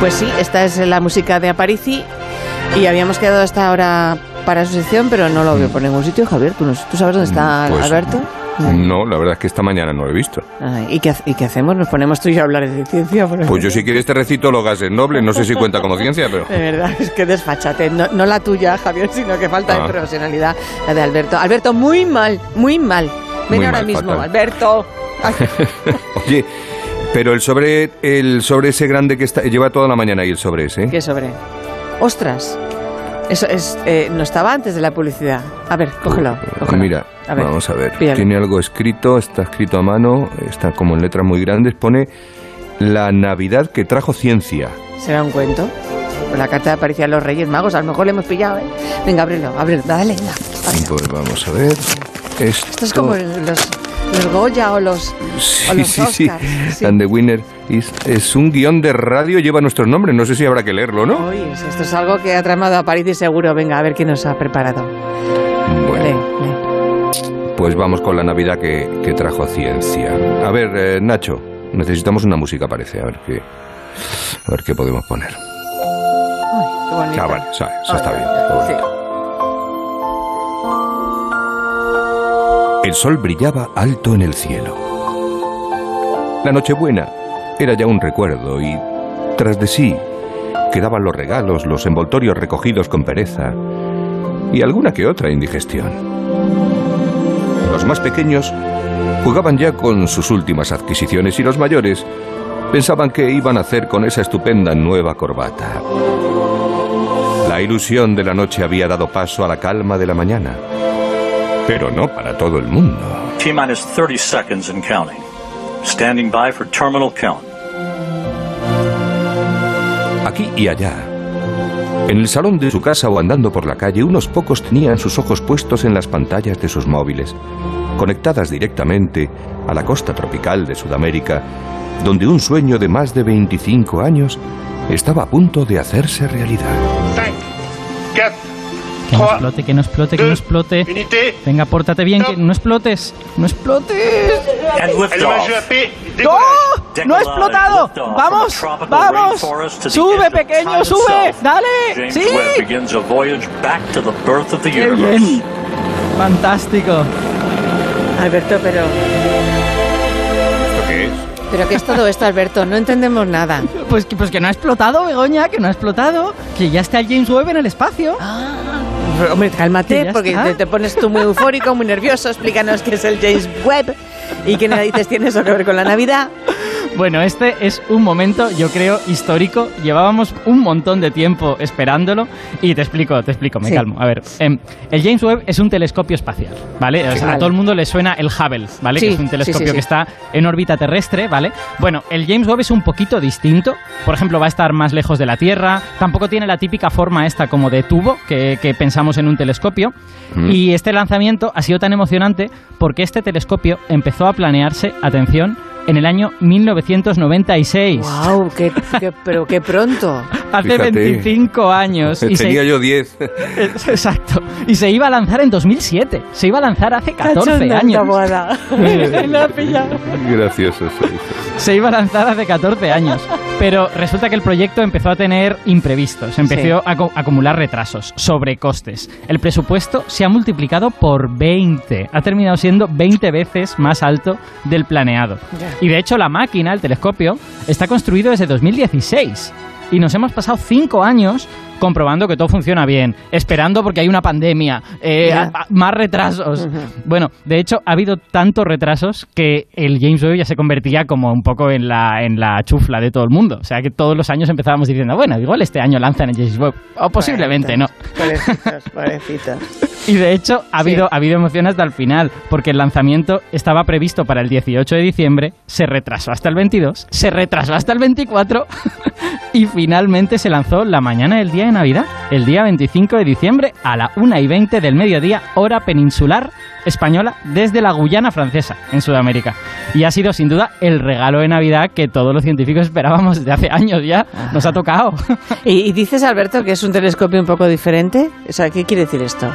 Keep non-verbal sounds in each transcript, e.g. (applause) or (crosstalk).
Pues sí, esta es la música de Aparici y habíamos quedado hasta ahora para su sección, pero no lo veo por ningún sitio, Javier. ¿Tú, tú sabes dónde está Pues, Alberto? No, la verdad es que esta mañana no lo he visto. Ay, ¿y, qué, ¿Y qué hacemos? ¿Nos ponemos tú y yo a hablar de ciencia? por Pues yo si quieres te recito los gases nobles, no sé si cuenta como ciencia, pero... De verdad, es que desfachate. No, no la tuya, Javier, sino que falta Ah. de profesionalidad la de Alberto. Alberto, muy mal, muy mal. Ven Muy ahora mal, mismo, fatal. Alberto. (laughs) Oye, pero el sobre, el sobre ese grande que está, lleva toda la mañana ahí el sobre ese. ¿eh? ¿Qué sobre? Ostras. Eso es, eh, no estaba antes de la publicidad. A ver, cógelo. cógelo. Mira, A ver, vamos a ver. Tiene algo escrito, está escrito a mano, está como en letras muy grandes, pone la Navidad que trajo ciencia. ¿Será un cuento? Pues la carta aparecía a los Reyes Magos, a lo mejor le hemos pillado, ¿eh? Venga, ábrelo, ábrelo, dale, venga. Pues vamos a ver. Esto, Esto es como los, los Goya o los, o Sí, los sí, sí. Oscars, sí. And the winner is- es un guion de radio, lleva nuestros nombres. No sé si habrá que leerlo, ¿no? Esto es algo que ha tramado a París y seguro. Venga, a ver quién nos ha preparado. Bueno, lee. pues vamos con la Navidad que, que trajo ciencia. A ver, eh, Nacho, necesitamos una música, parece. A ver qué, a ver qué podemos poner. Uy, qué bonito. Ah, vale, o sea, eso está Ay, bien. El sol brillaba alto en el cielo. La Nochebuena era ya un recuerdo y, tras de sí, quedaban los regalos, los envoltorios recogidos con pereza y alguna que otra indigestión. Los más pequeños jugaban ya con sus últimas adquisiciones y los mayores pensaban qué iban a hacer con esa estupenda nueva corbata. La ilusión de la noche había dado paso a la calma de la mañana. Pero no para todo el mundo. T minus 30 seconds and counting. Standing by for terminal count. Aquí y allá. En el salón de su casa o andando por la calle, unos pocos tenían sus ojos puestos en las pantallas de sus móviles, conectadas directamente a la costa tropical de Sudamérica, donde un sueño de más de 25 años estaba a punto de hacerse realidad. 4, Que no explote, que no explote, que no explote. Venga, pórtate bien, que no explotes. No explotes. ¡No! ¡No ha explotado! ¡Vamos! ¡Vamos! ¡Sube, pequeño, sube! ¡Dale! ¡Sí! ¡Qué bien! Fantástico. Alberto, pero... ¿Esto qué es? ¿Pero qué es todo esto, Alberto? No entendemos nada. Pues que, pues que no ha explotado, Begoña, que no ha explotado. Que ya está el James Webb en el espacio. Pero, Hombre, cálmate, porque te pones tú muy eufórico, muy nervioso. Explícanos qué es el James Webb y qué narices tiene eso que ver con la Navidad. Bueno, este es un momento, yo creo, histórico. Llevábamos un montón de tiempo esperándolo. Y te explico, te explico, me Sí. calmo. A ver, em, el James Webb es un telescopio espacial, ¿vale? O sea, Vale. a todo el mundo le suena el Hubble, ¿vale? Sí, que es un telescopio sí, sí. que está en órbita terrestre, ¿vale? Bueno, el James Webb es un poquito distinto. Por ejemplo, va a estar más lejos de la Tierra. Tampoco tiene la típica forma esta como de tubo que, que pensamos en un telescopio. Y este lanzamiento ha sido tan emocionante porque este telescopio empezó a planearse, atención, en el año 1996. ¡Wow! Qué, qué- pero qué pronto! (laughs) Hace Fíjate. 25 años. Y Tenía se, yo 10. (laughs) Exacto. Y se iba a lanzar en 2007. Se iba a lanzar hace 14 Cachonda años. (laughs) pillado. Gracioso soy. Se iba a lanzar hace 14 años. Pero resulta que el proyecto empezó a tener imprevistos, empezó Sí. a acu- acumular retrasos, sobrecostes. El presupuesto se ha multiplicado por 20. Ha terminado siendo 20 veces más alto del planeado. Ya. Y de hecho la máquina, el telescopio, está construido desde 2016. Y nos hemos pasado 5 años comprobando que todo funciona bien, esperando porque hay una pandemia, eh, Ya. a- a- más retrasos. Bueno, de hecho, ha habido tantos retrasos que el James Webb ya se convertía como un poco en la, en la chufla de todo el mundo. O sea, que todos los años empezábamos diciendo, bueno, igual este año lanzan el James Webb. O posiblemente no. Pobrecitos, (laughs) pobrecitos. Y de hecho, ha Sí. habido, ha habido emoción hasta el final, porque el lanzamiento estaba previsto para el 18 de diciembre, se retrasó hasta el 22, se retrasó hasta el 24 (laughs) y finalmente se lanzó la mañana del día de Navidad, el día 25 de diciembre a la 1 y 20 del mediodía, hora peninsular española, desde la Guyana francesa, en Sudamérica. Y ha sido sin duda el regalo de Navidad que todos los científicos esperábamos desde hace años ya. Nos ha tocado. (laughs) ¿Y, y dices, Alberto, que es un telescopio un poco diferente? O sea, ¿qué quiere decir esto?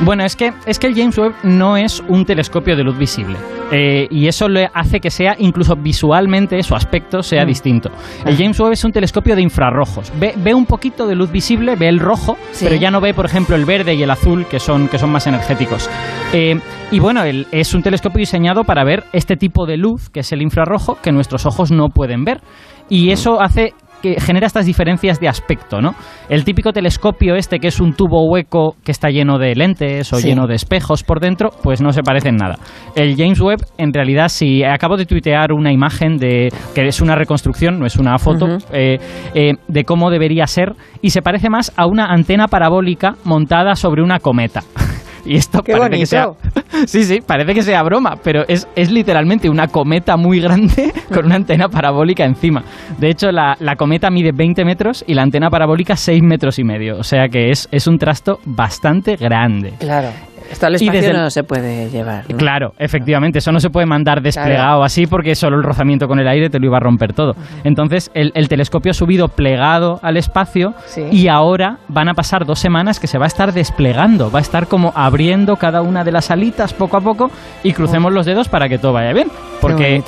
Bueno, es que, es que el James Webb no es un telescopio de luz visible. Eh, y eso le hace que sea, incluso visualmente, su aspecto sea Mm. distinto. El James Webb es un telescopio de infrarrojos. Ve, ve un poquito de luz visible, ve el rojo, Sí. pero ya no ve, por ejemplo, el verde y el azul, que son, que son más energéticos. Eh, y bueno, el- es un telescopio diseñado para ver este tipo de luz, que es el infrarrojo, que nuestros ojos no pueden ver. Y eso hace que genera estas diferencias de aspecto, ¿no? El típico telescopio este que es un tubo hueco que está lleno de lentes o Sí. lleno de espejos por dentro, pues no se parece en nada. El James Webb, en realidad, si acabo de tuitear una imagen de que es una reconstrucción, no es una foto, eh, eh, de cómo debería ser y se parece más a una antena parabólica montada sobre una cometa. (laughs) (laughs) Y esto Qué parece que sea. (laughs) Sí, sí, parece que sea broma, pero es, es literalmente una cometa muy grande (laughs) con una antena parabólica encima. De hecho, la, la cometa mide 20 metros y la antena parabólica 6 metros y medio. O sea que es, es un trasto bastante grande. Claro. Esto al Y espacio el- no se puede llevar. ¿no? Claro, efectivamente, eso no se puede mandar desplegado así porque solo el rozamiento con el aire te lo iba a romper todo. Entonces, el, el telescopio ha subido plegado al espacio Sí. y ahora van a pasar dos semanas que se va a estar desplegando, va a estar como abriendo cada una de las alitas poco a poco y crucemos los dedos para que todo vaya bien. Porque.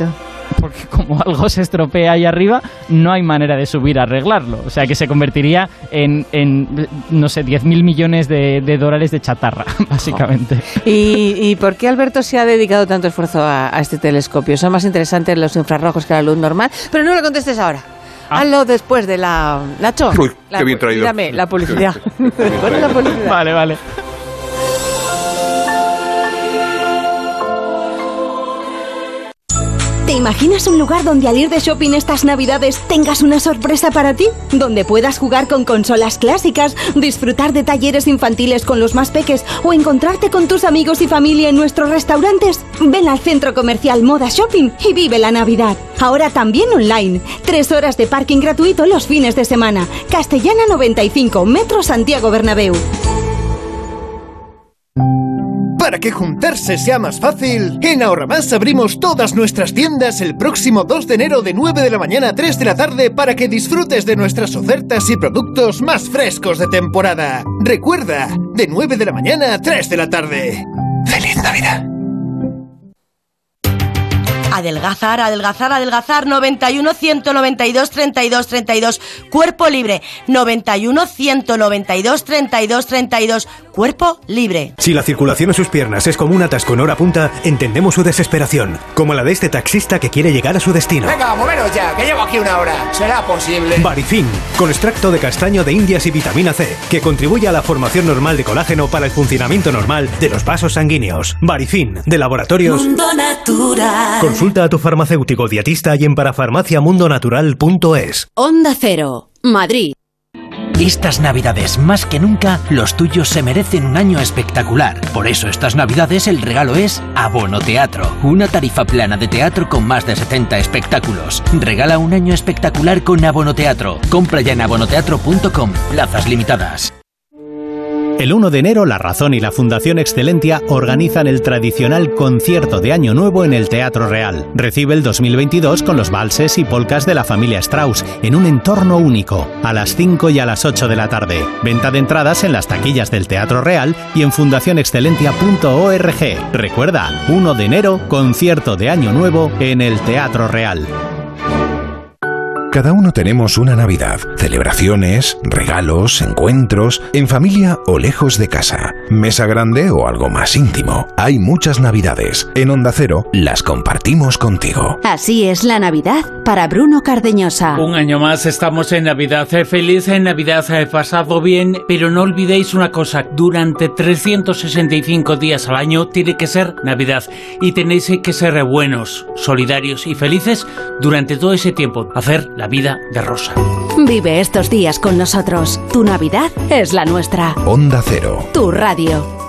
Porque (laughs) como algo se estropea ahí arriba, no hay manera de subir a arreglarlo. O sea que se convertiría en, en no sé, 10.000 millones de, de dólares de chatarra, (laughs) básicamente. ¿Y, y por qué Alberto se ha dedicado tanto esfuerzo a, a este telescopio? Son más interesantes los infrarrojos que la luz normal. Pero no lo contestes ahora. Ah. Hazlo después de la... Nacho. Uy, la- qué bien traído. Dame la publicidad. (laughs) La publicidad. Vale, vale. Imaginas un lugar donde al ir de shopping estas navidades tengas una sorpresa para ti? Donde puedas jugar con consolas clásicas, disfrutar de talleres infantiles con los más peques o encontrarte con tus amigos y familia en nuestros restaurantes. Ven al centro comercial Moda Shopping y vive la Navidad. Ahora también online. Tres horas de parking gratuito los fines de semana. Castellana 95, Metro Santiago Bernabéu. Para que juntarse sea más fácil, en Ahorramás abrimos todas nuestras tiendas el próximo 2 de enero de 9 de la mañana a 3 de la tarde para que disfrutes de nuestras ofertas y productos más frescos de temporada. Recuerda, de 9 de la mañana a 3 de la tarde. ¡Feliz Navidad! Adelgazar, adelgazar, adelgazar. 91 192 32 32. Cuerpo libre. 91 192 32 32. Cuerpo libre. Si la circulación en sus piernas es como un atasco en hora punta, entendemos su desesperación, como la de este taxista que quiere llegar a su destino. Venga, moveros ya, que llevo aquí una hora. ¿Será posible? Barifin, con extracto de castaño de indias y vitamina C, que contribuye a la formación normal de colágeno para el funcionamiento normal de los vasos sanguíneos. Barifin, de laboratorios. natural. Consulta a tu farmacéutico dietista y en parafarmaciamundonatural.es. Onda Cero, Madrid. Estas navidades, más que nunca, los tuyos se merecen un año espectacular. Por eso estas navidades el regalo es Abono Teatro, una tarifa plana de teatro con más de 70 espectáculos. Regala un año espectacular con Abono Teatro. Compra ya en abonoteatro.com, plazas limitadas. El 1 de enero, La Razón y la Fundación Excelentia organizan el tradicional concierto de Año Nuevo en el Teatro Real. Recibe el 2022 con los valses y polcas de la familia Strauss en un entorno único, a las 5 y a las 8 de la tarde. Venta de entradas en las taquillas del Teatro Real y en fundacionexcelentia.org. Recuerda, 1 de enero, concierto de Año Nuevo en el Teatro Real. Cada uno tenemos una Navidad, celebraciones, regalos, encuentros, en familia o lejos de casa, mesa grande o algo más íntimo. Hay muchas Navidades. En Onda Cero las compartimos contigo. Así es la Navidad para Bruno Cardeñosa. Un año más estamos en Navidad. Eh, Feliz en Navidad, he pasado bien, pero no olvidéis una cosa, durante 365 días al año tiene que ser Navidad y tenéis que ser buenos, solidarios y felices durante todo ese tiempo. Hacer la vida de rosa. Vive estos días con nosotros. Tu Navidad es la nuestra. Onda Cero. Tu radio.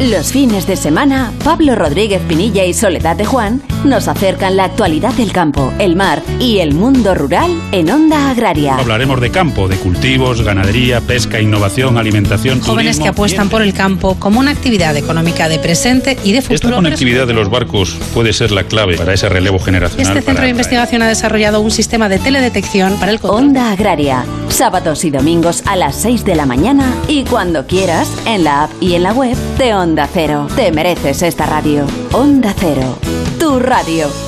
Los fines de semana, Pablo Rodríguez Pinilla y Soledad de Juan nos acercan la actualidad del campo, el mar y el mundo rural en Onda Agraria. Hablaremos de campo, de cultivos, ganadería, pesca, innovación, alimentación, Jóvenes turismo. que apuestan por el campo como una actividad económica de presente y de Esta futuro. conectividad de los barcos puede ser la clave para ese relevo generacional. Este centro de investigación ha desarrollado un sistema de teledetección para el control. Onda Agraria, sábados y domingos a las 6 de la mañana y cuando quieras en la app y en la web de Onda Onda Cero. Te mereces esta radio. Onda Cero. Tu radio.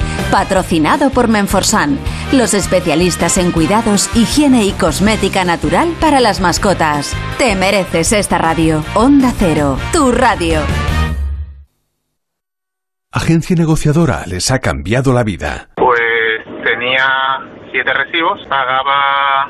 Patrocinado por Menforsan, los especialistas en cuidados, higiene y cosmética natural para las mascotas. Te mereces esta radio. Onda Cero, tu radio. Agencia negociadora les ha cambiado la vida. Pues tenía siete recibos, pagaba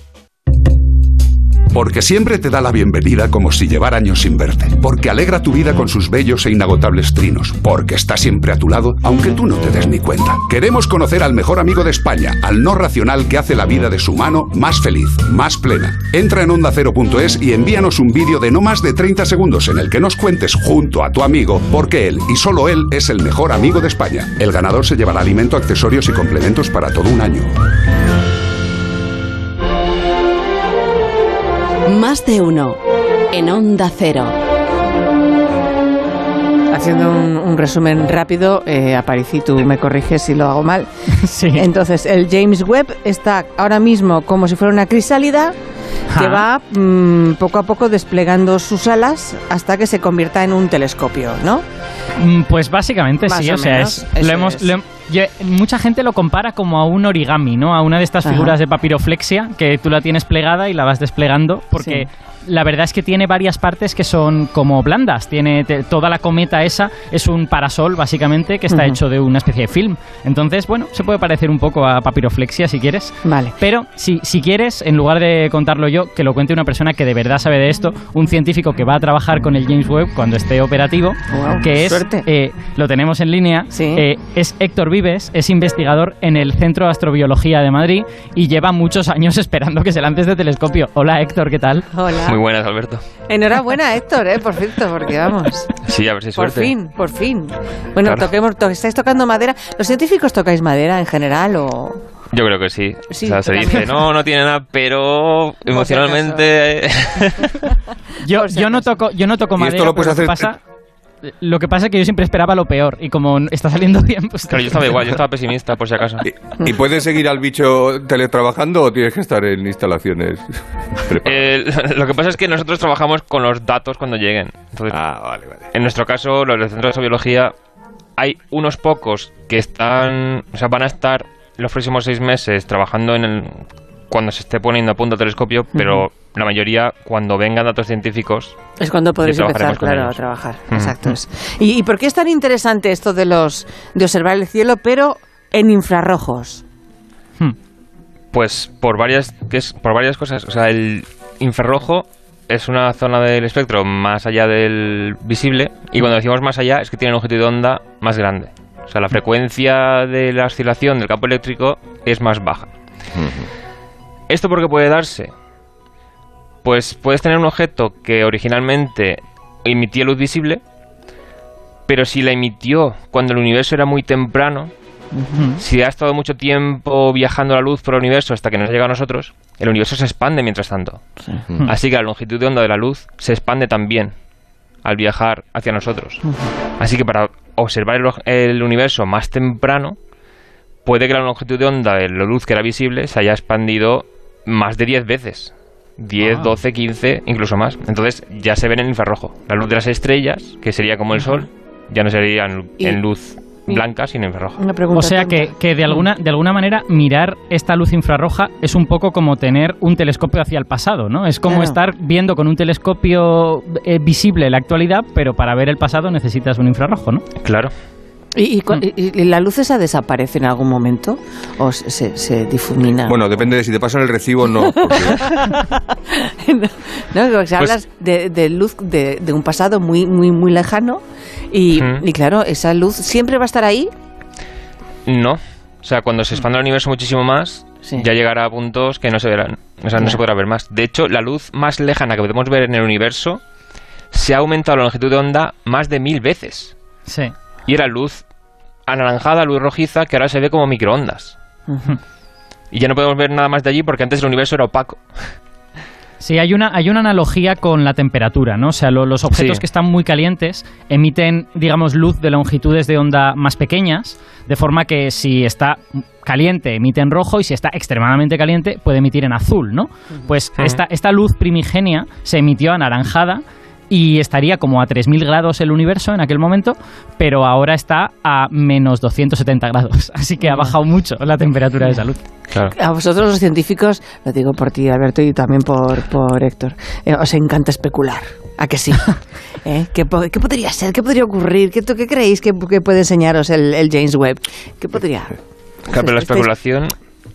Porque siempre te da la bienvenida como si llevara años sin verte. Porque alegra tu vida con sus bellos e inagotables trinos. Porque está siempre a tu lado, aunque tú no te des ni cuenta. Queremos conocer al mejor amigo de España, al no racional que hace la vida de su mano más feliz, más plena. Entra en ondacero.es y envíanos un vídeo de no más de 30 segundos en el que nos cuentes junto a tu amigo por qué él y solo él es el mejor amigo de España. El ganador se llevará alimento, accesorios y complementos para todo un año. Más de uno. En Onda Cero. Haciendo un, un resumen rápido, eh, Aparici, tú me corriges si lo hago mal. (laughs) Sí. Entonces, el James Webb está ahora mismo como si fuera una crisálida que va mm, poco a poco desplegando sus alas hasta que se convierta en un telescopio, ¿no? Mm, Pues básicamente Más sí, o o, sea, menos, es, lo hemos, es. lo hem- yo- mucha gente lo compara como a un origami, ¿no? A una de estas Ajá. figuras de papiroflexia que tú la tienes plegada y la vas desplegando porque la verdad es que tiene varias partes que son como blandas. Tiene te- toda la cometa esa es un parasol básicamente que está hecho de una especie de film. Entonces, bueno, se puede parecer un poco a papiroflexia si quieres. Vale. Pero si, si quieres, en lugar de contarlo yo, que lo cuente una persona que de verdad sabe de esto, un científico que va a trabajar con el James Webb cuando esté operativo, Guau, que es, eh, lo tenemos en línea, eh, es Héctor Vives, es investigador en el Centro de Astrobiología de Madrid y lleva muchos años (laughs) esperando que se lance este telescopio. Hola Héctor, ¿qué tal? Hola. Muy buenas, Alberto. Enhorabuena, Héctor, ¿eh? por cierto, porque vamos. Sí, a ver si Por suerte. fin, por fin. Bueno, Claro. toquemos, to- ¿estáis tocando madera? ¿Los científicos tocáis madera en general o...? Yo creo que sí. Sí, o sea, se dice, no, no tiene nada, pero si emocionalmente... Yo, (laughs) yo no toco, yo no toco Y esto madera, lo puedes hacer- pasa... Lo que pasa es que yo siempre esperaba lo peor y como está saliendo (laughs) bien, pues... Claro, yo estaba igual, yo estaba (laughs) pesimista, por si acaso. ¿Y puedes seguir al bicho teletrabajando o tienes que estar en instalaciones? (laughs) Eh, lo que pasa es que nosotros trabajamos con los datos cuando lleguen. Entonces, Ah, En nuestro caso, los del Centro de Astrobiología, hay unos pocos que están, o sea, van a estar los próximos seis meses trabajando en el cuando se esté poniendo a punto el telescopio, pero la mayoría cuando vengan datos científicos Es cuando podréis empezar, claro, a ellos. trabajar. Mm. Exacto. es. ¿Y, y por qué es tan interesante esto de los de observar el cielo, pero en infrarrojos? Pues por varias, que es, por varias cosas. O sea, el infrarrojo es una zona del espectro más allá del visible. Y cuando decimos más allá es que tiene una longitud de onda más grande. O sea, la frecuencia de la oscilación del campo eléctrico es más baja. ¿Esto por qué puede darse? Pues puedes tener un objeto que originalmente emitía luz visible, pero si la emitió cuando el universo era muy temprano, si ha estado mucho tiempo viajando la luz por el universo hasta que nos llega a nosotros, el universo se expande mientras tanto. Así que la longitud de onda de la luz se expande también al viajar hacia nosotros. Así que para observar el, el universo más temprano, puede que la longitud de onda de la luz que era visible se haya expandido más de 10 veces. 10, Ah. 12, 15, incluso más. Entonces ya se ven en infrarrojo. La luz de las estrellas, que sería como el Sol, ya no sería en, luz blanca sin infrarroja. Una pregunta O sea que, que de, alguna, de alguna manera mirar esta luz infrarroja es un poco como tener un telescopio hacia el pasado, ¿no? Es como Claro. estar viendo con un telescopio eh, visible la actualidad, pero para ver el pasado necesitas un infrarrojo, ¿no? Claro. ¿Y, y cu- y- la luz esa desaparece en algún momento? ¿O se, se- difumina? Bueno, depende de si te pasan el recibo o no. porque- (laughs) no, porque si Pues- hablas de, de luz de, de un pasado muy, muy, muy lejano y, claro, esa luz siempre va a estar ahí. No. O sea, cuando se expanda el universo muchísimo más, Sí. ya llegará a puntos que no se verán. O sea, no se podrá ver más. De hecho, la luz más lejana que podemos ver en el universo se ha aumentado la longitud de onda más de mil veces. Sí. Y era luz anaranjada, luz rojiza, que ahora se ve como microondas. Y ya no podemos ver nada más de allí porque antes el universo era opaco. Sí, hay una, hay una analogía con la temperatura, ¿no? O sea, lo- los objetos Sí. que están muy calientes emiten, digamos, luz de longitudes de onda más pequeñas, de forma que si está caliente emite en rojo y si está extremadamente caliente puede emitir en azul, ¿no? Pues esta, esta luz primigenia se emitió anaranjada y estaría como a 3.000 grados el universo en aquel momento, pero ahora está a menos 270 grados. (laughs) Así que ha bajado mucho la temperatura de esa luz. A vosotros los científicos, lo digo por ti, Alberto, y también por, por Héctor, eh, os encanta especular. ¿A que sí? (laughs) ¿Eh? ¿Qué, po- qué podría ser? ¿Qué podría ocurrir? ¿Qué, ¿Qué creéis que, que puede enseñaros el, el James Webb? ¿Qué podría...? Claro, pero la Estáis- especulación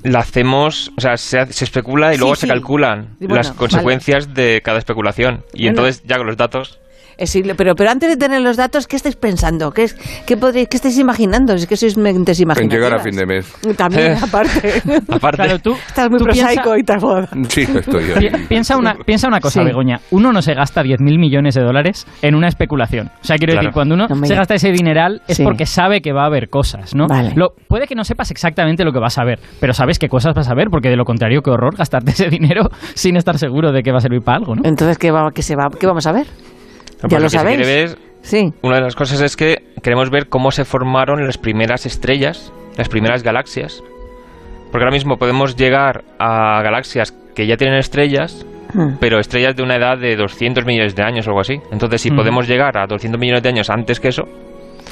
la hacemos, o sea, se, especula y luego sí. se calculan bueno, las consecuencias de cada especulación. Y Bueno. entonces, ya con los datos, Pero, pero antes de tener los datos, ¿qué estáis pensando? ¿Qué, es, qué, podréis, qué estáis imaginando? Es que sois mentes En imaginativas. llegar a fin de mes. También, (laughs) aparte. (laughs) aparte, Claro, tú, Estás muy tú piensa- prosaico y tal. Sí, estoy ahí. Pi- Piensa una, piensa una cosa, Sí. Begoña. Uno no se gasta 10.000 millones de dólares en una especulación. O sea, quiero Claro. decir, cuando uno No se gasta ese dineral es Sí. porque sabe que va a haber cosas, ¿no? Vale. Lo, puede que no sepas exactamente lo que vas a ver, pero sabes qué cosas vas a ver, porque de lo contrario, qué horror gastarte (laughs) ese dinero sin estar seguro de que va a servir para algo, ¿no? Entonces, ¿qué, va, qué, se va, ¿qué vamos a ver? Ya lo que sabéis. ver, Sí. una de las cosas es que queremos ver cómo se formaron las primeras estrellas, las primeras galaxias. Porque ahora mismo podemos llegar a galaxias que ya tienen estrellas, Hmm. pero estrellas de una edad de 200 millones de años o algo así. Entonces, si Mm. podemos llegar a 200 millones de años antes que eso,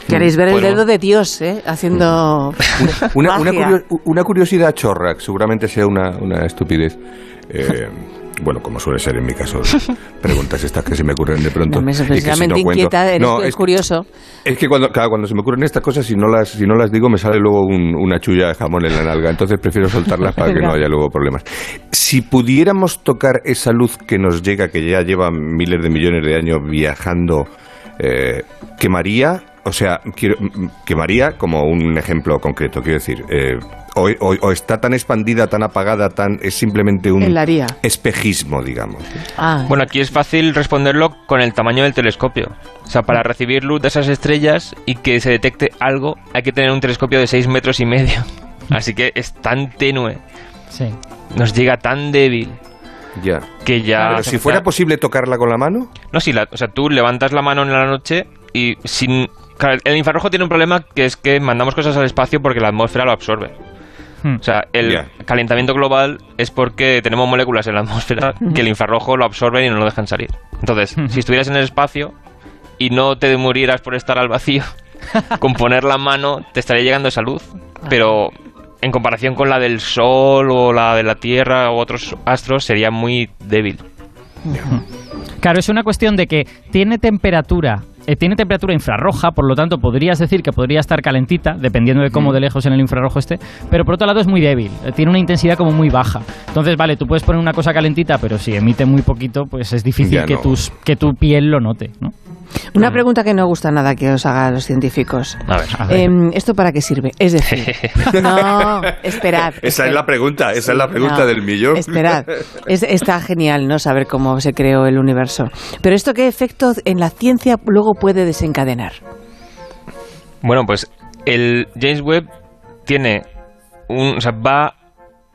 Queréis ver el dedo de Dios, ¿eh? Haciendo Una, curiosidad chorra, que seguramente sea una, una estupidez. Eh, (laughs) bueno, como suele ser en mi caso, (laughs) preguntas estas que se me ocurren de pronto. No, me y que si no inquieta, No, es es, curioso. es que cuando, claro, cuando se me ocurren estas cosas, si no las, si no las digo, me sale luego un- una chulla de jamón en la nalga. Entonces prefiero soltarlas para que no haya luego problemas. Si pudiéramos tocar esa luz que nos llega, que ya lleva miles de millones de años viajando, eh, quemaría, o sea, quiero, mm, quemaría como un ejemplo concreto, quiero decir, eh, o, o- o está tan expandida, tan apagada, tan es simplemente un espejismo, digamos. Ah, Bueno, aquí es fácil responderlo con el tamaño del telescopio. O sea, para recibir luz de esas estrellas y que se detecte algo, hay que tener un telescopio de 6 metros y medio. (laughs) Así que es tan tenue, Sí. nos llega tan débil, Ya. que ya... Pero si fuera posible tocarla con la mano, No, sí, la- o sea, tú levantas la mano en la noche y sin... claro, el infrarrojo tiene un problema que es que mandamos cosas al espacio porque la atmósfera lo absorbe. Hmm. O sea, el calentamiento global es porque tenemos moléculas en la atmósfera que el infrarrojo lo absorben y no lo dejan salir. Entonces, si estuvieras en el espacio y no te murieras por estar al vacío, (laughs) con poner la mano te estaría llegando esa luz. Pero en comparación con la del Sol o la de la Tierra u otros astros, sería muy débil. Claro, es una cuestión de que tiene temperatura, eh, tiene temperatura infrarroja, por lo tanto podrías decir que podría estar calentita, dependiendo de cómo de lejos en el infrarrojo esté, pero por otro lado es muy débil, eh, tiene una intensidad como muy baja. Entonces, vale, tú puedes poner una cosa calentita, pero si emite muy poquito, pues es difícil que, tus, que tu piel lo note, ¿no? una pregunta que no gusta nada que os hagan los científicos. A ver. A ver. Em, ¿Esto para qué sirve? Es decir, (laughs) no, esperad. esa es la pregunta, esa es la pregunta No, del millón. Esperad, Es- está genial, ¿no? Saber cómo se creó el universo. Pero esto qué efecto en la ciencia luego puede desencadenar. Bueno, pues el James Webb tiene un, o sea, va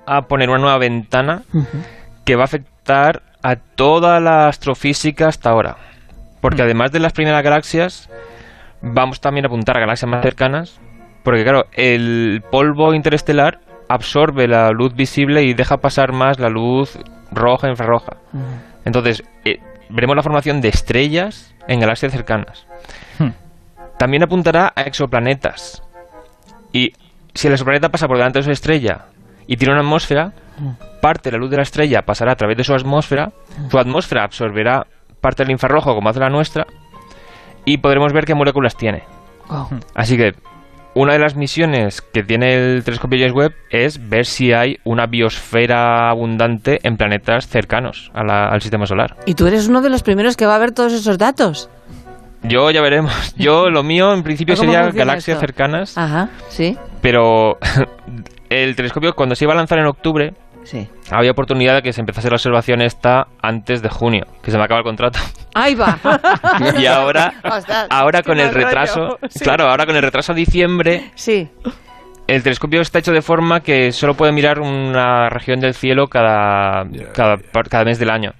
a poner una nueva ventana que va a afectar a toda la astrofísica hasta ahora. Porque además de las primeras galaxias, vamos también a apuntar a galaxias más cercanas. Porque claro, el polvo interestelar absorbe la luz visible y deja pasar más la luz roja e infrarroja. Entonces, eh, veremos la formación de estrellas en galaxias cercanas. Hmm. También apuntará a exoplanetas. Y si el exoplaneta pasa por delante de su estrella y tiene una atmósfera, parte de la luz de la estrella pasará a través de su atmósfera, su atmósfera absorberá parte del infrarrojo como hace la nuestra y podremos ver qué moléculas tiene. Así que una de las misiones que tiene el telescopio James Webb es ver si hay una biosfera abundante en planetas cercanos a la- al sistema solar. Y tú eres uno de los primeros que va a ver todos esos datos. Yo ya veremos. (laughs) Yo lo mío en principio ¿Cómo sería galaxias esto? cercanas, Ajá, sí. pero (laughs) el telescopio cuando se iba a lanzar en octubre Sí. había oportunidad de que se empezase la observación esta antes de junio, que se me acaba el contrato. Ahí va. (laughs) y ahora, ahora con el retraso, Sí. claro, ahora con el retraso a diciembre, Sí. el telescopio está hecho de forma que solo puede mirar una región del cielo cada, cada, cada mes del año.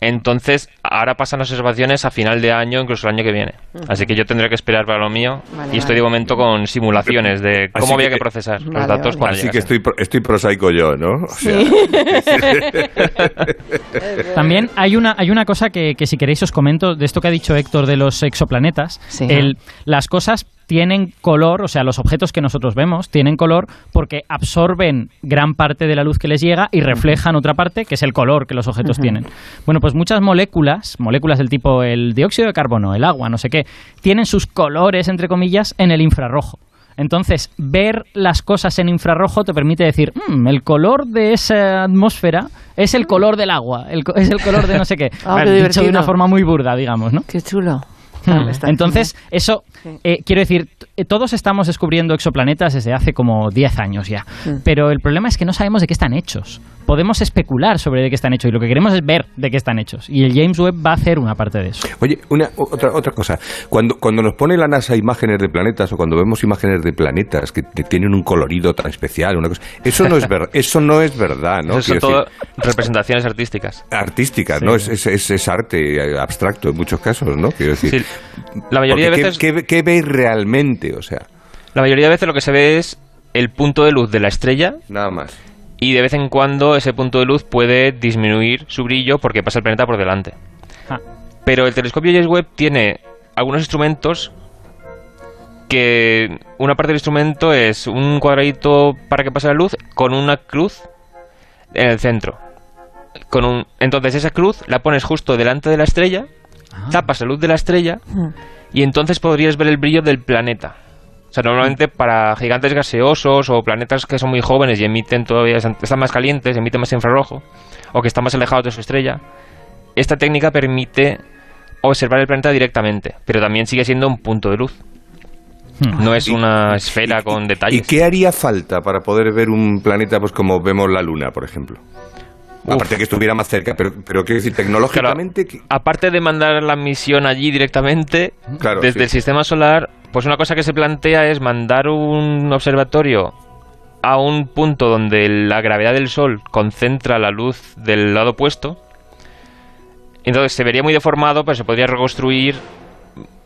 Entonces, ahora pasan las observaciones a final de año, incluso el año que viene. Así que yo tendré que esperar para lo mío. Vale, y estoy de momento con simulaciones de cómo Así había que- que procesar los datos vale. Así que estoy, estoy prosaico yo, ¿no? O sea, (laughs) También hay una, hay una cosa que, que si queréis os comento de esto que ha dicho Héctor de los exoplanetas. Sí. El- las cosas tienen color, o sea, los objetos que nosotros vemos tienen color porque absorben gran parte de la luz que les llega y reflejan otra parte, que es el color que los objetos tienen. Bueno, pues muchas moléculas, moléculas del tipo el dióxido de carbono, el agua, no sé qué, tienen sus colores, entre comillas, en el infrarrojo. Entonces, ver las cosas en infrarrojo te permite decir, "Mm, el color de esa atmósfera es el color del agua, el co- es el color de no sé qué. (laughs) Ah, qué Dicho de una forma muy burda, digamos, ¿no? Qué chulo. Mm. está Entonces, eso, eh, quiero decir, eh, todos estamos descubriendo exoplanetas desde hace como 10 años ya, Mm. pero el problema es que no sabemos de qué están hechos. Podemos especular sobre de qué están hechos y lo que queremos es ver de qué están hechos. Y el James Webb va a hacer una parte de eso. Oye, una, otra, otra cosa. Cuando, cuando nos pone la NASA imágenes de planetas o cuando vemos imágenes de planetas que, que tienen un colorido tan especial, una cosa, eso no es, ver, (laughs) eso no es verdad, ¿no? Eso son todo decir, representaciones artísticas. artísticas, ¿no? Es, es, es- es arte abstracto en muchos casos, ¿no? Quiero decir. Sí, la mayoría de veces... ¿qué, qué, qué veis realmente? O sea, La mayoría de veces lo que se ve es el punto de luz de la estrella nada más. y de vez en cuando ese punto de luz puede disminuir su brillo porque pasa el planeta por delante. Ah. Pero el telescopio James Webb tiene algunos instrumentos que una parte del instrumento es un cuadradito para que pase la luz con una cruz en el centro. Con un, entonces esa cruz la pones justo delante de la estrella, tapas la luz de la estrella y entonces podrías ver el brillo del planeta. O sea, normalmente para gigantes gaseosos o planetas que son muy jóvenes y emiten todavía, están más calientes, emiten más infrarrojo, o que están más alejados de su estrella, esta técnica permite observar el planeta directamente, pero también sigue siendo un punto de luz. No es una esfera con ¿Y detalles. qué haría falta para poder ver un planeta pues como vemos la Luna, por ejemplo? Aparte que estuviera más cerca, pero, pero quiero decir, tecnológicamente... ¿qué- Aparte de mandar la misión allí directamente, Claro, desde sí. el sistema solar, pues una cosa que se plantea es mandar un observatorio a un punto donde la gravedad del Sol concentra la luz del lado opuesto. Entonces se vería muy deformado, pero se podría reconstruir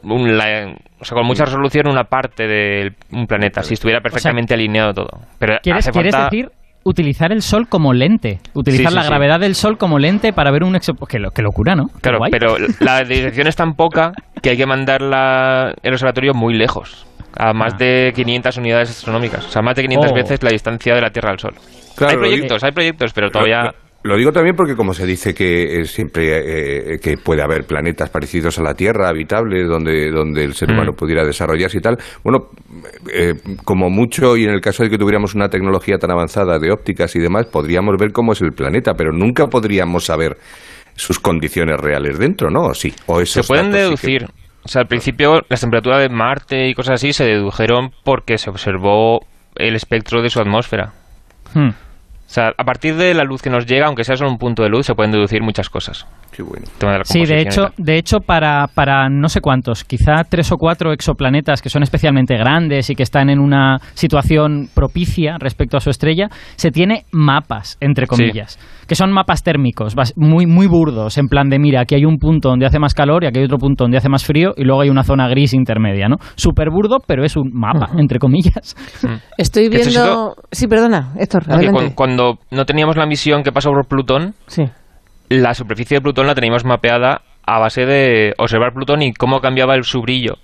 un- la- o sea, con mucha resolución una parte de un planeta, si estuviera perfectamente alineado todo. Pero ¿Quieres, hace quieres falta... decir utilizar el Sol como lente? Utilizar Sí, sí, la sí. gravedad del Sol como lente para ver un exo... Qué, lo- qué locura, ¿no? Claro, pero la dirección es tan poca que hay que mandar la- el observatorio muy lejos, a más de 500 unidades astronómicas, o sea, más de 500 Oh. veces la distancia de la Tierra al Sol. Claro, hay proyectos, hay proyectos, pero todavía... Lo, digo también porque como se dice que eh, siempre eh, que puede haber planetas parecidos a la Tierra, habitables, donde, donde el ser Mm. humano pudiera desarrollarse y tal, bueno, eh, como mucho, y en el caso de que tuviéramos una tecnología tan avanzada de ópticas y demás, podríamos ver cómo es el planeta, pero nunca podríamos saber sus condiciones reales dentro, ¿no? ¿O sí? ¿O Se pueden datos sí que- deducir. O sea, al principio las temperaturas de Marte y cosas así se dedujeron porque se observó el espectro de su atmósfera. Hmm. O sea, a partir de la luz que nos llega, aunque sea solo un punto de luz, se pueden deducir muchas cosas. Qué bueno. Sí, de hecho, de hecho para, para no sé cuántos, quizá tres o cuatro exoplanetas que son especialmente grandes y que están en una situación propicia respecto a su estrella, se tiene mapas, entre comillas, que son mapas térmicos, muy, muy burdos, en plan de, mira, aquí hay un punto donde hace más calor y aquí hay otro punto donde hace más frío y luego hay una zona gris intermedia, ¿no? Súper burdo, pero es un mapa, entre comillas. Estoy Que esto ha sido- viendo... Sí, perdona, Héctor, No, que adelante. cuan- cuando no teníamos la misión que pasó por Plutón, Sí. La superficie de Plutón la teníamos mapeada a base de observar Plutón y cómo cambiaba el, su brillo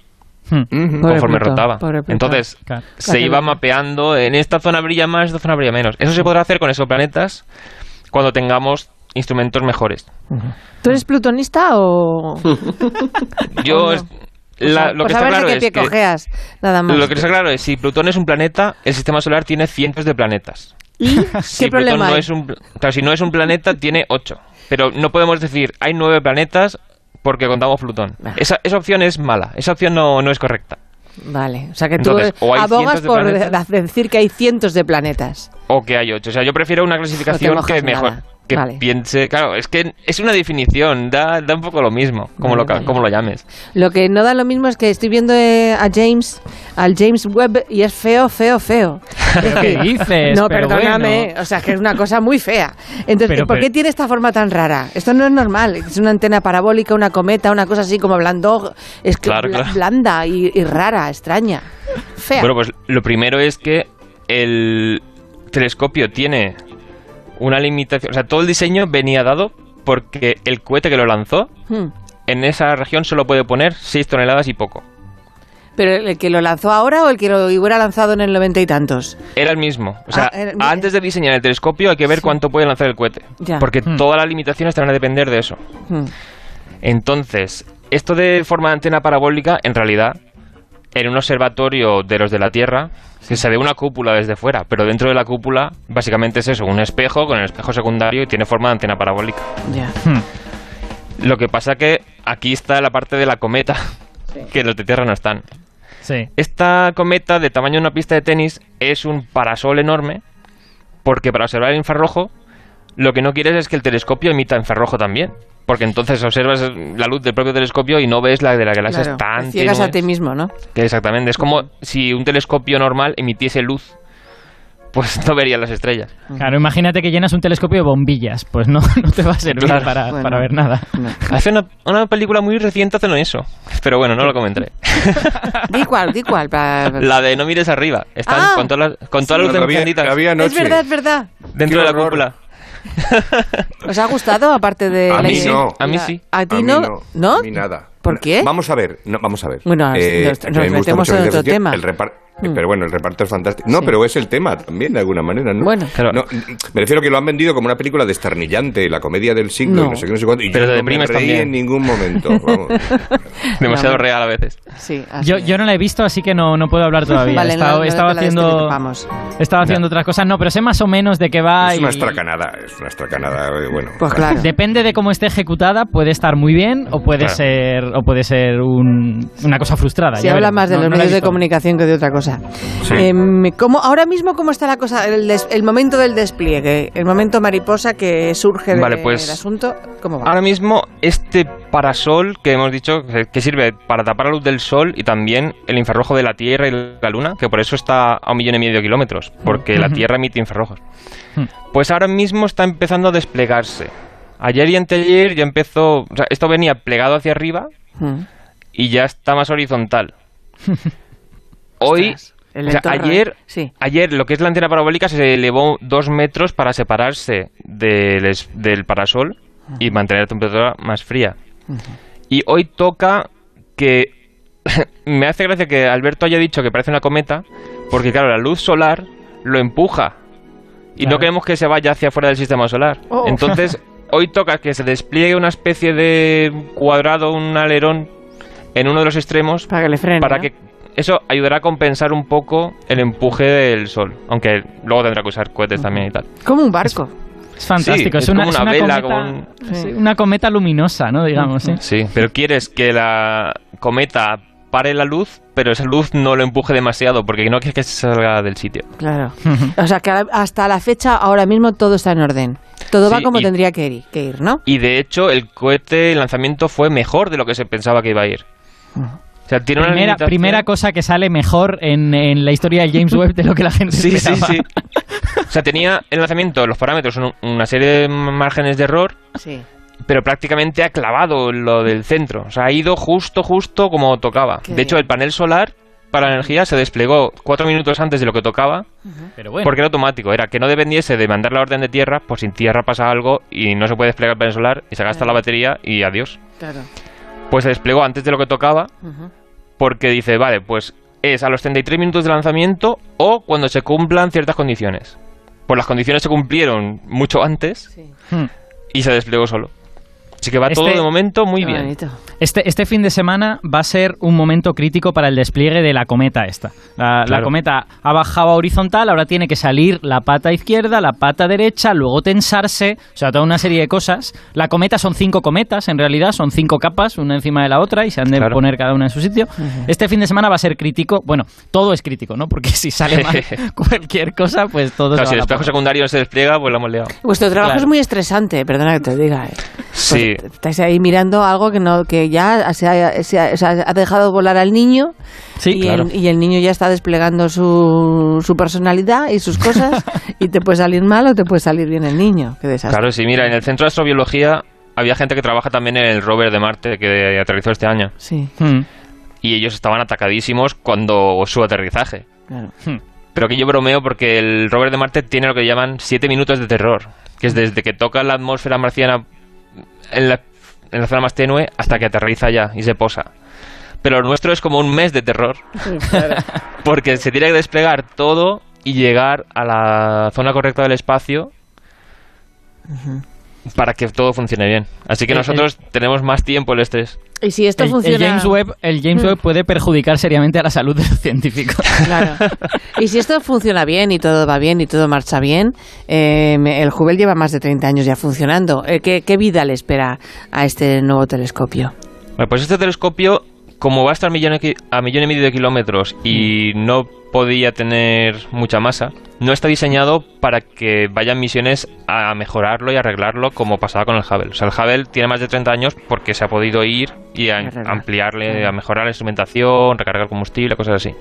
Hmm. Conforme Plutón, rotaba. Entonces, Claro. se iba mapeando, en esta zona brilla más, esta zona brilla menos. Eso se podrá hacer con exoplanetas cuando tengamos instrumentos mejores. ¿Tú eres plutonista o...? (laughs) Yo, ¿O no? es- Pues la- a- lo pues que a está claro es que, cojeas, nada más. lo que está claro es si Plutón es un planeta, el sistema solar tiene cientos de planetas. ¿Y (laughs) Si qué Plutón problema no hay? es un, claro, si no es un planeta, tiene ocho. Pero no podemos decir hay nueve planetas porque contamos Plutón. Ah. Esa, esa opción es mala. Esa opción no, no es correcta. Vale, o sea que tú Entonces, abogas de por de- decir que hay cientos de planetas. O que hay ocho. O sea, yo prefiero una clasificación mojas que mejor. nada. Que Vale. piense. Claro, es que es una definición. Da, da un poco lo mismo. Como, Vale, lo, ca- vale. como lo llames. Lo que no da lo mismo es que estoy viendo eh, a James, al James Webb, y es feo, feo, feo. (laughs) ¿Qué dices? No, Pero perdóname, bueno. o sea, que es una cosa muy fea. Entonces, Pero- ¿por qué tiene esta forma tan rara? Esto no es normal. Es una antena parabólica, una cometa, una cosa así como blando, es que Claro, claro. blanda y, y rara, extraña, fea. Bueno, pues lo primero es que el telescopio tiene una limitación. O sea, todo el diseño venía dado porque el cohete que lo lanzó Hmm. en esa región solo puede poner 6 toneladas y poco. ¿Pero el que lo lanzó ahora o el que lo hubiera lanzado en el noventa y tantos? Era el mismo. O sea, Ah, era- antes de diseñar el telescopio hay que ver cuánto puede lanzar el cohete. Ya. Porque Hmm. todas las limitaciones te van a depender de eso. Hmm. Entonces, esto de forma de antena parabólica, en realidad, en un observatorio de los de la Tierra, que se ve una cúpula desde fuera, pero dentro de la cúpula, básicamente es eso, un espejo con el espejo secundario y tiene forma de antena parabólica. Ya. Lo que pasa que aquí está la parte de la cometa, (laughs) que los de Tierra no están. Sí. Esta cometa, de tamaño de una pista de tenis, es un parasol enorme, porque para observar el infrarrojo, lo que no quieres es que el telescopio emita infrarrojo también. Porque entonces observas la luz del propio telescopio y no ves la de la galaxia Claro, tan te ciegas a ti mismo, ¿no? Que exactamente, es como si un telescopio normal emitiese luz, pues no verías las estrellas. Claro, imagínate que llenas un telescopio de bombillas, pues no, (laughs) no te va a servir Claro. para, Bueno. para ver nada. Hace una, una película muy reciente hacen eso, pero bueno, no lo comentaré. (laughs) Di cuál, di cuál. pa- La de no mires arriba, están Ah, con todas las, con sí. todas las luces Había- encendidas había Es verdad, es verdad. dentro Qué de la horror. cúpula. ¿Os ha gustado aparte de A la mí idea? no. A mí sí. ¿A ti mí no? no. A mí nada. ¿Por qué? Vamos a ver, no, vamos a ver. Bueno, nos- que nos gusta metemos en otro tema. el repar- Mm. Pero bueno, el reparto es fantástico. No, Sí. pero es el tema también, de alguna manera, ¿no? Bueno. No, me refiero que lo han vendido como una película desternillante, la comedia del siglo, No. y no sé qué, no sé cuánto. Y Pero yo te no me deprimes reí también. en ningún momento. (laughs) Vamos. Demasiado No, real a veces. Sí, Yo, yo no la he visto, así que no, no puedo hablar (laughs) todavía. Vale, la haciendo, he estado haciendo otras cosas, no, pero sé más o menos de qué va. Es una y- estracanada, es una estracanada, eh, bueno. Pues claro. Depende de cómo esté ejecutada, puede estar muy bien o puede Claro. ser o puede ser un- una cosa frustrada. Se ya habla más de No- los medios de comunicación que de otra cosa. Sí. Em, ¿cómo- ahora mismo, ¿cómo está la cosa? El, des- el momento del despliegue, el momento mariposa que surge del Vale, pues, asunto, ¿cómo va? Ahora mismo, este parasol que hemos dicho que- sirve para tapar la luz del sol y también el infrarrojo de la Tierra y la Luna, que por eso está a un millón y medio de kilómetros, porque la. Tierra emite infrarrojos. Pues ahora mismo está empezando a desplegarse. Ayer y anteayer ya empezó. O sea, esto venía plegado hacia arriba y ya está más horizontal. (laughs) Hoy. o sea, ayer, ¿eh? Sí. ayer lo que es la antena parabólica se elevó dos metros para separarse del, del parasol y mantener la temperatura más fría. Y hoy toca que... (laughs) me hace gracia que Alberto haya dicho que parece una cometa, porque claro, la luz solar lo empuja. Y no queremos que se vaya hacia afuera del sistema solar. Oh. Entonces, (laughs) hoy toca que se despliegue una especie de cuadrado, un alerón, en uno de los extremos. Para que le frene. Para ¿no? que eso ayudará a compensar un poco el empuje del sol. Aunque luego tendrá que usar cohetes también y tal. Como un barco. Es fantástico, Sí, es, es una, como es una vela, cometa, como sí, una cometa luminosa, ¿no? Digamos, ¿sí? Sí, pero quieres que la cometa pare la luz, pero esa luz no lo empuje demasiado porque no quieres que se salga del sitio. Claro. O sea que hasta la fecha, ahora mismo, todo está en orden. Todo va como y- tendría que ir, que ir, ¿no? Y de hecho, el cohete, el lanzamiento fue mejor de lo que se pensaba que iba a ir. Sea, tiene una Primera, limitación- primera cosa que sale mejor en, en la historia del James Webb de lo que la gente Sí, sí, esperaba. sí. O sea, tenía el lanzamiento, los parámetros son una serie de márgenes de error, Sí. pero prácticamente ha clavado lo del centro. O sea, ha ido justo, justo como tocaba. Qué de hecho, el panel solar para la energía se desplegó cuatro minutos antes de lo que tocaba, Pero bueno. porque era automático. Era que no dependiese de mandar la orden de tierra, pues sin tierra pasa algo y no se puede desplegar el panel solar y se gasta la batería y adiós. Claro. Pues se desplegó antes de lo que tocaba Ujú. Porque dice, vale, pues es a los 33 minutos de lanzamiento o cuando se cumplan ciertas condiciones. Pues las condiciones se cumplieron mucho antes Hmm. y se desplegó solo. Así que va Este- todo de momento muy bien. Este, este fin de semana va a ser un momento crítico para el despliegue de la cometa esta. La, cometa ha bajado a horizontal, ahora tiene que salir la pata izquierda, la pata derecha, luego tensarse, o sea, toda una serie de cosas. La cometa son cinco cometas, en realidad, son cinco capas, una encima de la otra, y se han de Claro. poner cada una en su sitio. Este fin de semana va a ser crítico, bueno, todo es crítico, ¿no? Porque (laughs) si sale mal (laughs) (laughs) cualquier cosa, pues todo Claro, se si el va a la espejo secundario se despliega, pues la hemos liado. Vuestro trabajo Claro. es muy estresante, perdona que te diga. ¿eh? Sí. Estáis ahí mirando algo que no que ya se ha, se ha- se ha dejado volar al niño Sí, y, claro. el, y el niño ya está desplegando su, su personalidad y sus cosas (laughs) y te puede salir mal o te puede salir bien el niño. Qué desastre. Claro, sí, mira, en el centro de astrobiología había gente que trabaja también en el rover de Marte que aterrizó este año. Sí, Hmm. Y ellos estaban atacadísimos cuando su aterrizaje. claro. Pero que yo bromeo porque el rover de Marte tiene lo que llaman siete minutos de terror, que es desde que toca la atmósfera marciana en la, en la zona más tenue hasta que aterriza ya y se posa. Pero lo nuestro es como un mes de terror, (laughs) porque se tiene que desplegar todo y llegar a la zona correcta del espacio para que todo funcione bien. Así que El- nosotros tenemos más tiempo el estrés. Y si esto El, el funciona... James Webb, el James Hmm. Webb puede perjudicar seriamente a la salud de los científicos. (laughs) Claro. Y si esto funciona bien y todo va bien y todo marcha bien, eh, el Hubble lleva más de 30 años ya funcionando. Eh, ¿qué, qué vida le espera a este nuevo telescopio? Bueno, pues este telescopio, como va a estar millón a millón y medio de kilómetros y no podía tener mucha masa, no está diseñado para que vayan misiones a mejorarlo y arreglarlo como pasaba con el Hubble. O sea, el Hubble tiene más de 30 años porque se ha podido ir y a ampliarle, a mejorar la instrumentación, recargar combustible, cosas así.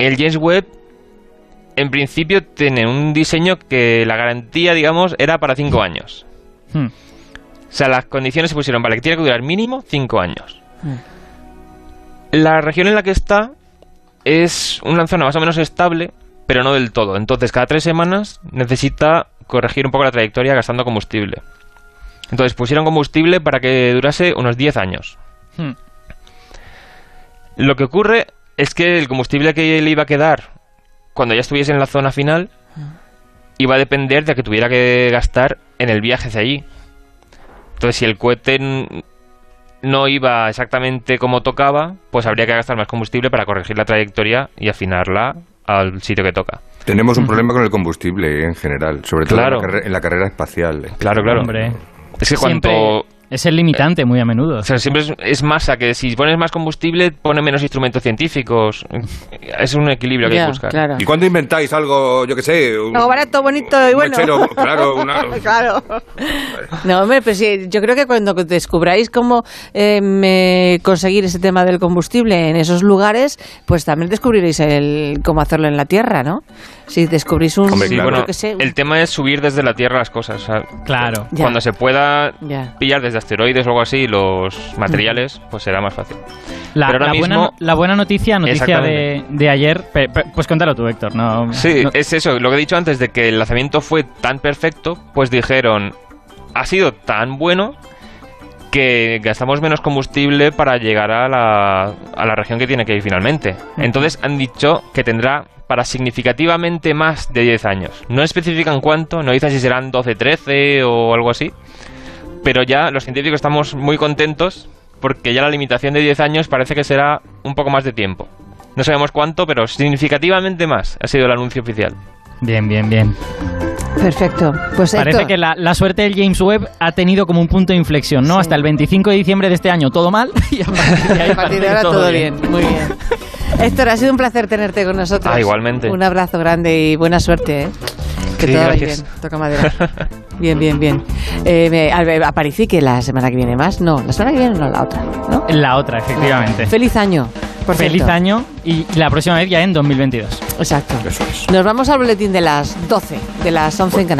El James Webb, en principio, tiene un diseño que la garantía, digamos, era para 5 años. Hmm. O sea, las condiciones se pusieron, vale, que tiene que durar mínimo 5 años. La región en la que está es una zona más o menos estable, pero no del todo. Entonces, cada tres semanas necesita corregir un poco la trayectoria gastando combustible. Entonces, pusieron combustible para que durase unos 10 años. Hmm. Lo que ocurre es que el combustible que le iba a quedar cuando ya estuviese en la zona final iba a depender de que tuviera que gastar en el viaje hacia allí. Entonces, si el cohete no iba exactamente como tocaba, pues habría que gastar más combustible para corregir la trayectoria y afinarla al sitio que toca. Tenemos un problema con el combustible eh, en general, sobre todo Claro. en, la carre- en la carrera espacial. eh. Claro, claro. Hombre. Es que Siempre cuanto... Es el limitante muy a menudo. O sea, siempre es, es masa, que si pones más combustible, pone menos instrumentos científicos. Es un equilibrio que hay Ya, que buscar. claro. ¿Y cuándo inventáis algo, yo qué sé? un- Algo barato, bonito y un bueno. mechero, claro, una- (laughs) Claro. No, hombre, pues sí, yo creo que cuando descubráis cómo eh, me- conseguir ese tema del combustible en esos lugares, pues también descubriréis el cómo hacerlo en la Tierra, ¿no? Si descubrís un, Sí, yo bueno, qué sé, un- el tema es subir desde la Tierra las cosas. o sea, Claro. Ya. Cuando se pueda Ya. pillar desde asteroides o algo así los materiales, pues será más fácil. La, Pero ahora la mismo- buena, la buena noticia, noticia de, de ayer, pe- pe- pues cuéntalo tú, Héctor. No, Sí, no- es eso, lo que he dicho antes de que el lanzamiento fue tan perfecto, pues dijeron, ha sido tan bueno que gastamos menos combustible para llegar a la, a la región que tiene que ir finalmente. Entonces han dicho que tendrá para significativamente más de 10 años. No especifican cuánto, no dicen si serán 12, 13 o algo así, pero ya los científicos estamos muy contentos porque ya la limitación de 10 años parece que será un poco más de tiempo. No sabemos cuánto, pero significativamente más ha sido el anuncio oficial. Bien, bien, bien. Perfecto. Pues Parece Héctor, que la, la suerte del James Webb ha tenido como un punto de inflexión, ¿no? Sí. Hasta el 25 de diciembre de este año todo mal (laughs) y a partir de ahí a partir de parece ahora que todo bien. Muy bien. (laughs) Héctor, ha sido un placer tenerte con nosotros. Ah, igualmente. Un abrazo grande y buena suerte, ¿eh? Que Sí, todo gracias. bien. Toca madera. Bien, bien, bien. Eh, me- a- Aparici, que la semana que viene más. No, la semana que viene no, la otra. ¿no? La otra, efectivamente. Feliz año. Por Feliz cierto. año y la próxima vez ya en 2022. Exacto. Nos vamos al boletín de las 12, de las 11 en Canarias.